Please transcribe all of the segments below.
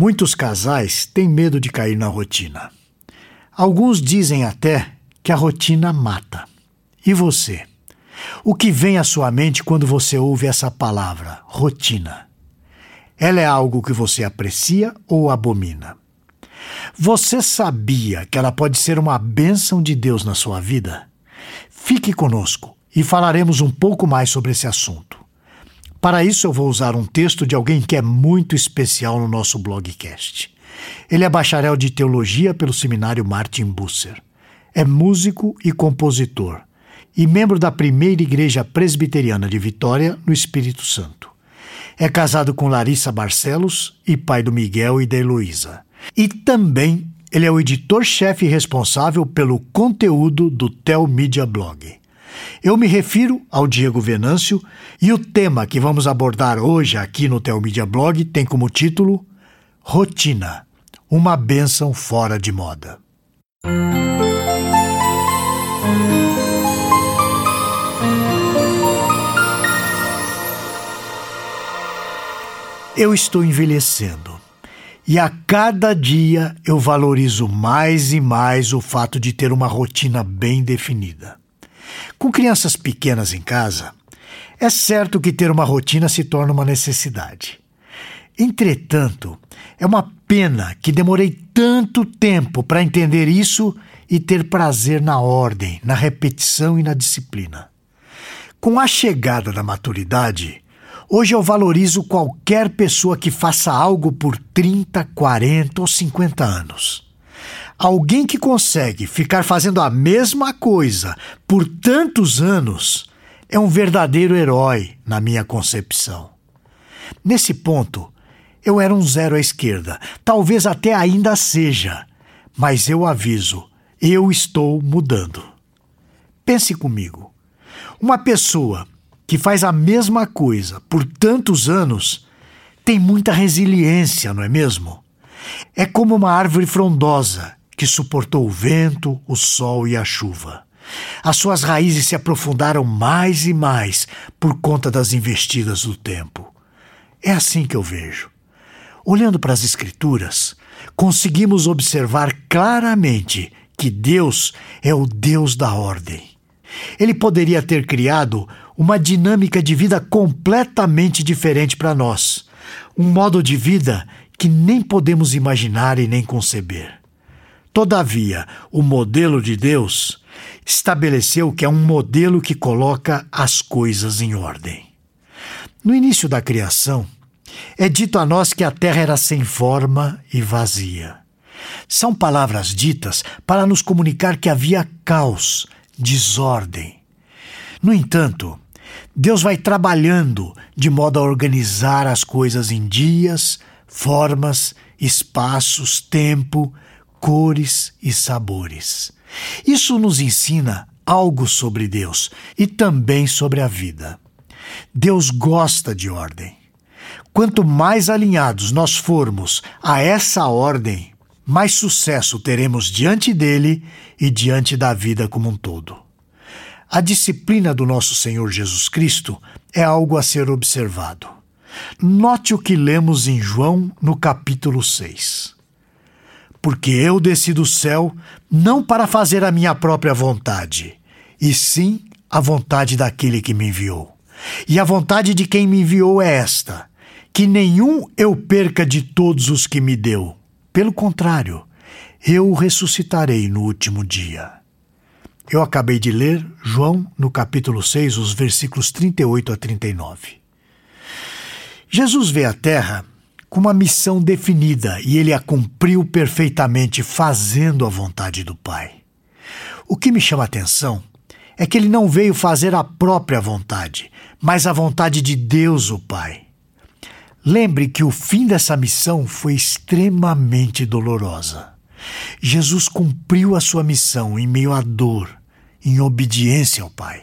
Muitos casais têm medo de cair na rotina. Alguns dizem até que a rotina mata. E você? O que vem à sua mente quando você ouve essa palavra, rotina? Ela é algo que você aprecia ou abomina? Você sabia que ela pode ser uma bênção de Deus na sua vida? Fique conosco e falaremos um pouco mais sobre esse assunto. Para isso, eu vou usar um texto de alguém que é muito especial no nosso blogcast. Ele é bacharel de teologia pelo seminário Martin Busser. É músico e compositor e membro da primeira igreja presbiteriana de Vitória, no Espírito Santo. É casado com Larissa Barcelos e pai do Miguel e da Heloísa. E também ele é o editor-chefe responsável pelo conteúdo do Tel Media Blog. Eu me refiro ao Diego Venâncio e o tema que vamos abordar hoje aqui no Telmídia Blog tem como título Rotina, uma bênção fora de moda. Eu estou envelhecendo e a cada dia eu valorizo mais e mais o fato de ter uma rotina bem definida. Com crianças pequenas em casa, é certo que ter uma rotina se torna uma necessidade. Entretanto, é uma pena que demorei tanto tempo para entender isso e ter prazer na ordem, na repetição e na disciplina. Com a chegada da maturidade, hoje eu valorizo qualquer pessoa que faça algo por 30, 40 ou 50 anos. Alguém que consegue ficar fazendo a mesma coisa por tantos anos é um verdadeiro herói na minha concepção. Nesse ponto, eu era um zero à esquerda, talvez até ainda seja, mas eu aviso, eu estou mudando. Pense comigo. Uma pessoa que faz a mesma coisa por tantos anos tem muita resiliência, não é mesmo? É como uma árvore frondosa que suportou o vento, o sol e a chuva. As suas raízes se aprofundaram mais e mais por conta das investidas do tempo. É assim que eu vejo. Olhando para as Escrituras, conseguimos observar claramente que Deus é o Deus da ordem. Ele poderia ter criado uma dinâmica de vida completamente diferente para nós, um modo de vida que nem podemos imaginar e nem conceber. Todavia, o modelo de Deus estabeleceu que é um modelo que coloca as coisas em ordem. No início da criação, é dito a nós que a terra era sem forma e vazia. São palavras ditas para nos comunicar que havia caos, desordem. No entanto, Deus vai trabalhando de modo a organizar as coisas em dias, formas, espaços, tempo, cores e sabores. Isso nos ensina algo sobre Deus e também sobre a vida. Deus gosta de ordem. Quanto mais alinhados nós formos a essa ordem, mais sucesso teremos diante dele e diante da vida como um todo. A disciplina do nosso Senhor Jesus Cristo é algo a ser observado. Note o que lemos em João no capítulo 6 porque eu desci do céu não para fazer a minha própria vontade, e sim a vontade daquele que me enviou. E a vontade de quem me enviou é esta: que nenhum eu perca de todos os que me deu. Pelo contrário, eu o ressuscitarei no último dia. Eu acabei de ler João, no capítulo 6, os versículos 38 a 39. Jesus veio à Terra com uma missão definida e ele a cumpriu perfeitamente, fazendo a vontade do Pai. O que me chama a atenção é que ele não veio fazer a própria vontade, mas a vontade de Deus, o Pai. Lembre que o fim dessa missão foi extremamente dolorosa. Jesus cumpriu a sua missão em meio à dor, em obediência ao Pai.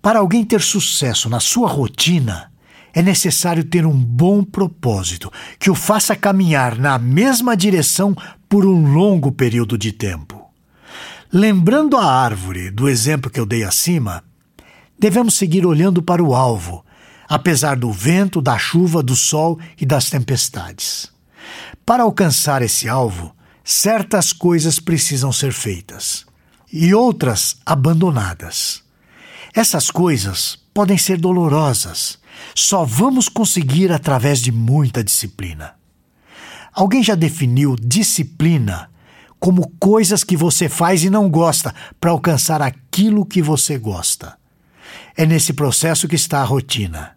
Para alguém ter sucesso na sua rotina, é necessário ter um bom propósito que o faça caminhar na mesma direção por um longo período de tempo. Lembrando a árvore do exemplo que eu dei acima, devemos seguir olhando para o alvo, apesar do vento, da chuva, do sol e das tempestades. Para alcançar esse alvo, certas coisas precisam ser feitas e outras abandonadas. Essas coisas podem ser dolorosas, só vamos conseguir através de muita disciplina. Alguém já definiu disciplina como coisas que você faz e não gosta para alcançar aquilo que você gosta. É nesse processo que está a rotina.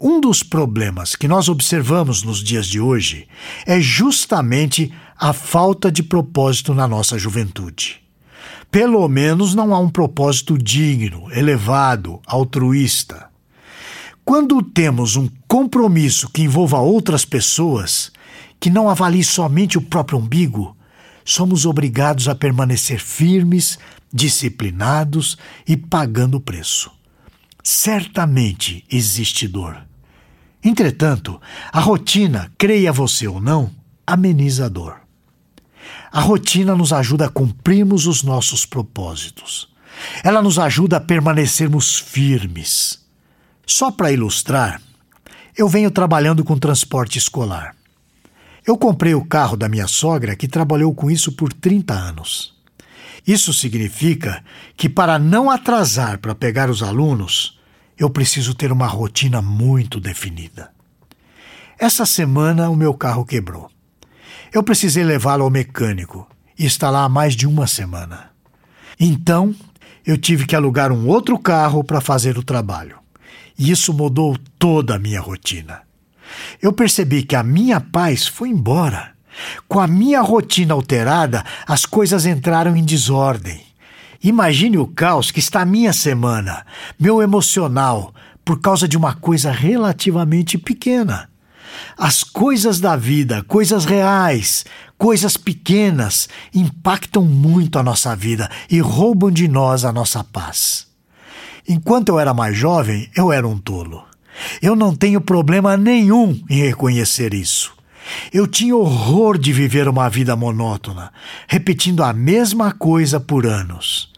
Um dos problemas que nós observamos nos dias de hoje é justamente a falta de propósito na nossa juventude. Pelo menos não há um propósito digno, elevado, altruísta. Quando temos um compromisso que envolva outras pessoas, que não avalie somente o próprio umbigo, somos obrigados a permanecer firmes, disciplinados e pagando o preço. Certamente existe dor. Entretanto, a rotina, creia você ou não, ameniza a dor. A rotina nos ajuda a cumprirmos os nossos propósitos. Ela nos ajuda a permanecermos firmes. Só para ilustrar, eu venho trabalhando com transporte escolar. Eu comprei o carro da minha sogra, que trabalhou com isso por 30 anos. Isso significa que, para não atrasar para pegar os alunos, eu preciso ter uma rotina muito definida. Essa semana o meu carro quebrou. Eu precisei levá-lo ao mecânico e está lá há mais de uma semana. Então, eu tive que alugar um outro carro para fazer o trabalho. E isso mudou toda a minha rotina. Eu percebi que a minha paz foi embora. Com a minha rotina alterada, as coisas entraram em desordem. Imagine o caos que está a minha semana, meu emocional, por causa de uma coisa relativamente pequena. As coisas da vida, coisas reais, coisas pequenas, impactam muito a nossa vida e roubam de nós a nossa paz. Enquanto eu era mais jovem, eu era um tolo. Eu não tenho problema nenhum em reconhecer isso. Eu tinha horror de viver uma vida monótona, repetindo a mesma coisa por anos.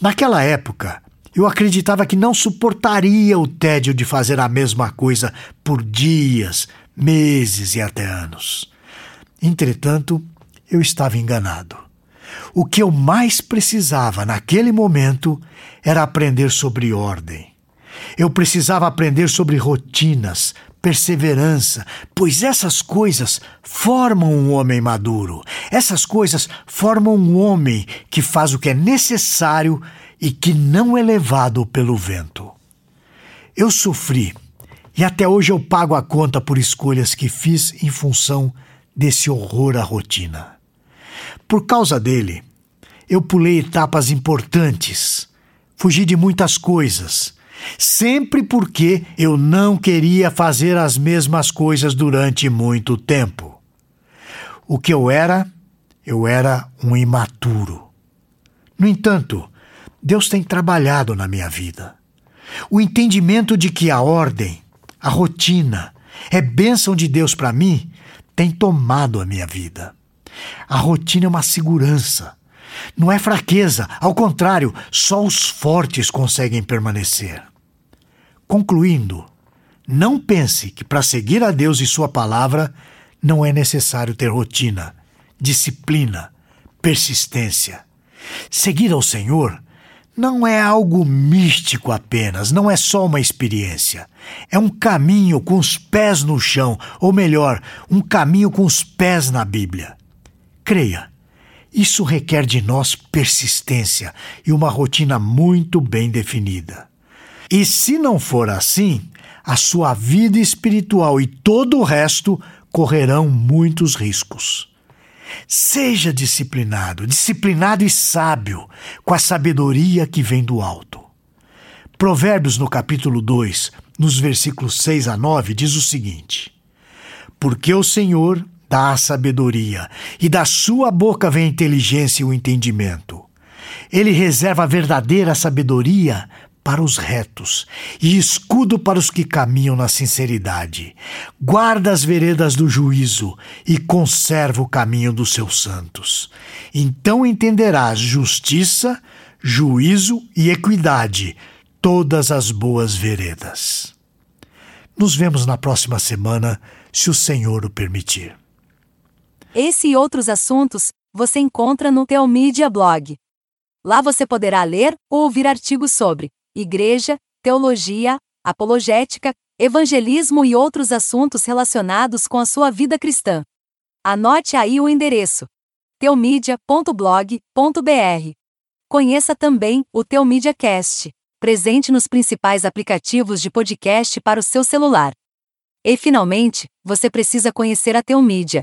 Naquela época, eu acreditava que não suportaria o tédio de fazer a mesma coisa por dias, meses e até anos. Entretanto, eu estava enganado. O que eu mais precisava naquele momento era aprender sobre ordem. Eu precisava aprender sobre rotinas, perseverança, pois essas coisas formam um homem maduro. Essas coisas formam um homem que faz o que é necessário e que não é levado pelo vento. Eu sofri e até hoje eu pago a conta por escolhas que fiz em função desse horror à rotina. Por causa dele, eu pulei etapas importantes, fugi de muitas coisas sempre porque eu não queria fazer as mesmas coisas durante muito tempo. O que eu era, eu era um imaturo. No entanto, Deus tem trabalhado na minha vida. O entendimento de que a ordem, a rotina, é bênção de Deus para mim tem tomado a minha vida. A rotina é uma segurança, não é fraqueza, ao contrário, só os fortes conseguem permanecer. Concluindo, não pense que para seguir a Deus e Sua palavra não é necessário ter rotina, disciplina, persistência. Seguir ao Senhor não é algo místico apenas, não é só uma experiência. É um caminho com os pés no chão, ou melhor, um caminho com os pés na Bíblia. Creia, isso requer de nós persistência e uma rotina muito bem definida. E se não for assim, a sua vida espiritual e todo o resto correrão muitos riscos. Seja disciplinado, disciplinado e sábio, com a sabedoria que vem do alto. Provérbios, no capítulo 2, nos versículos 6 a 9, diz o seguinte: Porque o Senhor dá sabedoria, e da sua boca vem a inteligência e o entendimento. Ele reserva a verdadeira sabedoria para os retos e escudo para os que caminham na sinceridade. Guarda as veredas do juízo e conserva o caminho dos seus santos. Então entenderás justiça, juízo e equidade, todas as boas veredas. Nos vemos na próxima semana, se o Senhor o permitir. Esse e outros assuntos você encontra no Teomídia Blog. Lá você poderá ler ou ouvir artigos sobre igreja, teologia, apologética, evangelismo e outros assuntos relacionados com a sua vida cristã. Anote aí o endereço: teomídia.blog.br. Conheça também o Teomídia Cast, presente nos principais aplicativos de podcast para o seu celular. E finalmente, você precisa conhecer a Teomídia,